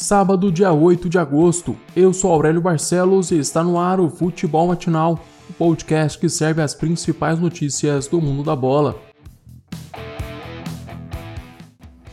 Sábado, dia 8 de agosto. Eu sou Aurélio Barcelos e está no ar o Futebol Matinal, o podcast que serve as principais notícias do mundo da bola.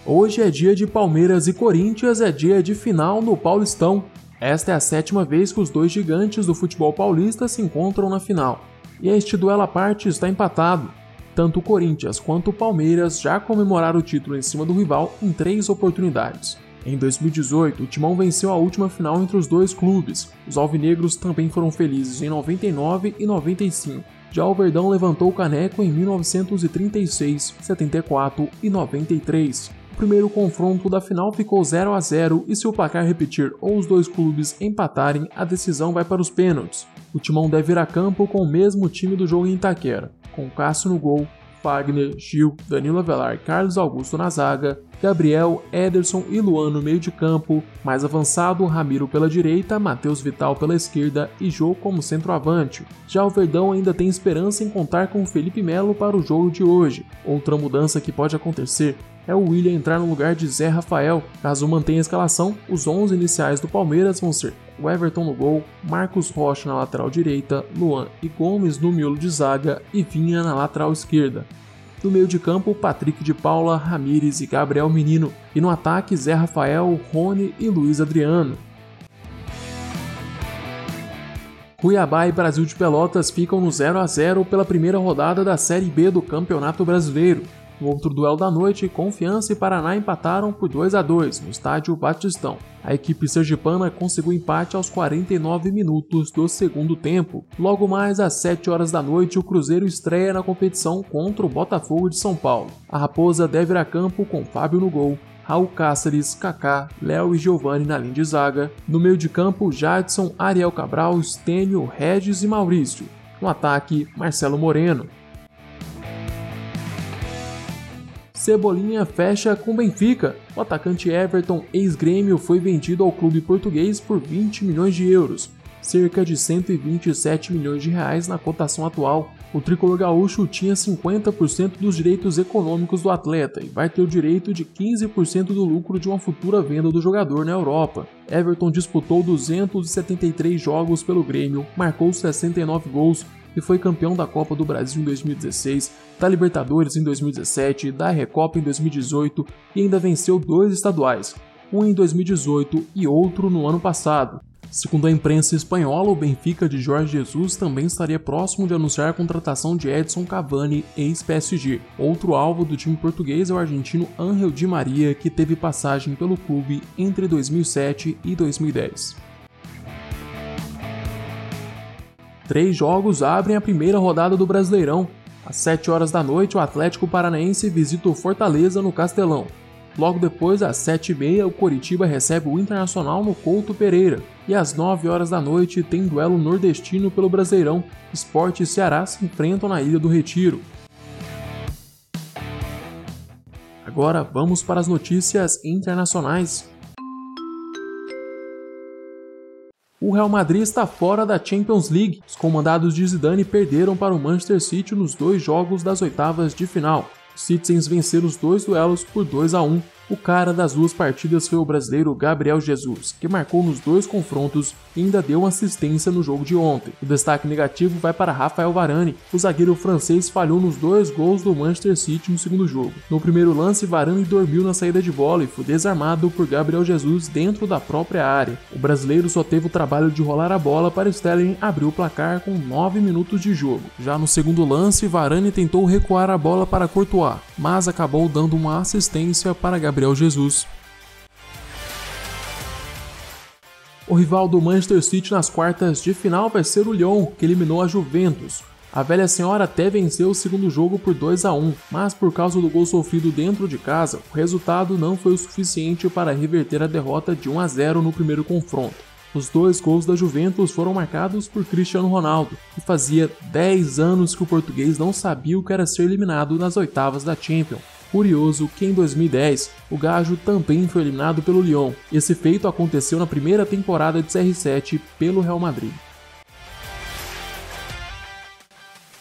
Hoje é dia de Palmeiras e Corinthians, é dia de final no Paulistão. Esta é a sétima vez que os dois gigantes do futebol paulista se encontram na final. E este duelo à parte está empatado. Tanto o Corinthians quanto o Palmeiras já comemoraram o título em cima do rival em três oportunidades. Em 2018, o Timão venceu a última final entre os dois clubes. Os alvinegros também foram felizes em 99 e 95. Já o Verdão levantou o caneco em 1936, 74 e 93. O primeiro confronto da final ficou 0 a 0 e se o placar repetir ou os dois clubes empatarem, a decisão vai para os pênaltis. O Timão deve ir a campo com o mesmo time do jogo em Itaquera com Cássio no gol, Fagner, Gil, Danilo Avelar, Carlos Augusto na zaga, Gabriel, Ederson e Luan no meio de campo, mais avançado Ramiro pela direita, Matheus Vital pela esquerda e Jô como centroavante. Já o Verdão ainda tem esperança em contar com Felipe Melo para o jogo de hoje. Outra mudança que pode acontecer é o William entrar no lugar de Zé Rafael. Caso mantenha a escalação, os 11 iniciais do Palmeiras vão ser o Everton no gol, Marcos Rocha na lateral direita, Luan e Gomes no miolo de zaga e Vinha na lateral esquerda. No meio de campo, Patrick de Paula, Ramires e Gabriel Menino. E no ataque, Zé Rafael, Rony e Luiz Adriano. Cuiabá e Brasil de Pelotas ficam no 0 a 0 pela primeira rodada da Série B do Campeonato Brasileiro. No outro duelo da noite, Confiança e Paraná empataram por 2 a 2 no estádio Batistão. A equipe sergipana conseguiu empate aos 49 minutos do segundo tempo. Logo mais às 7 horas da noite, o Cruzeiro estreia na competição contra o Botafogo de São Paulo. A Raposa deve ir a campo com Fábio no gol, Raul Cáceres, Kaká, Léo e Giovanni na linha de zaga. No meio de campo, Jadson, Ariel Cabral, Stênio, Regis e Maurício. No ataque, Marcelo Moreno. Cebolinha fecha com Benfica. O atacante Everton, ex-grêmio, foi vendido ao clube português por 20 milhões de euros, cerca de 127 milhões de reais na cotação atual. O tricolor gaúcho tinha 50% dos direitos econômicos do atleta e vai ter o direito de 15% do lucro de uma futura venda do jogador na Europa. Everton disputou 273 jogos pelo Grêmio, marcou 69 gols e foi campeão da Copa do Brasil em 2016, da Libertadores em 2017, da Recopa em 2018 e ainda venceu dois estaduais, um em 2018 e outro no ano passado. Segundo a imprensa espanhola, o Benfica de Jorge Jesus também estaria próximo de anunciar a contratação de Edson Cavani, ex-PSG. Outro alvo do time português é o argentino Ángel Di Maria, que teve passagem pelo clube entre 2007 e 2010. Três jogos abrem a primeira rodada do Brasileirão. Às 7 horas da noite, o Atlético Paranaense visita o Fortaleza no Castelão. Logo depois, às 7h30, o Coritiba recebe o Internacional no Couto Pereira. E às 9 horas da noite tem duelo nordestino pelo Brasileirão. Esporte e Ceará se enfrentam na Ilha do Retiro. Agora vamos para as notícias internacionais. O Real Madrid está fora da Champions League. Os comandados de Zidane perderam para o Manchester City nos dois jogos das oitavas de final. Os Citizens venceram os dois duelos por 2 a 1 o cara das duas partidas foi o brasileiro Gabriel Jesus, que marcou nos dois confrontos e ainda deu uma assistência no jogo de ontem. O destaque negativo vai para Rafael Varane. O zagueiro francês falhou nos dois gols do Manchester City no segundo jogo. No primeiro lance, Varane dormiu na saída de bola e foi desarmado por Gabriel Jesus dentro da própria área. O brasileiro só teve o trabalho de rolar a bola para Sterling abrir o placar com 9 minutos de jogo. Já no segundo lance, Varane tentou recuar a bola para Courtois, mas acabou dando uma assistência para Gabriel Jesus. O rival do Manchester City nas quartas de final vai ser o Lyon, que eliminou a Juventus. A velha senhora até venceu o segundo jogo por 2 a 1, mas por causa do gol sofrido dentro de casa, o resultado não foi o suficiente para reverter a derrota de 1 a 0 no primeiro confronto. Os dois gols da Juventus foram marcados por Cristiano Ronaldo, e fazia 10 anos que o português não sabia o que era ser eliminado nas oitavas da Champions. Curioso que em 2010 o Gajo também foi eliminado pelo Lyon. Esse feito aconteceu na primeira temporada de CR7 pelo Real Madrid.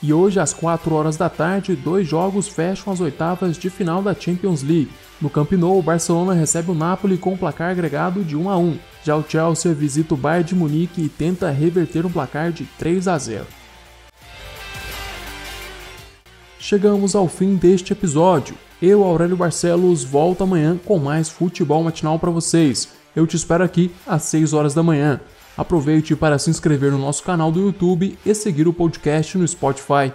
E hoje, às 4 horas da tarde, dois jogos fecham as oitavas de final da Champions League. No Camp Nou, o Barcelona recebe o Napoli com um placar agregado de 1 a 1. Já o Chelsea visita o Bayern de Munique e tenta reverter um placar de 3 a 0. Chegamos ao fim deste episódio. Eu, Aurélio Barcelos, volto amanhã com mais futebol matinal para vocês. Eu te espero aqui às 6 horas da manhã. Aproveite para se inscrever no nosso canal do YouTube e seguir o podcast no Spotify.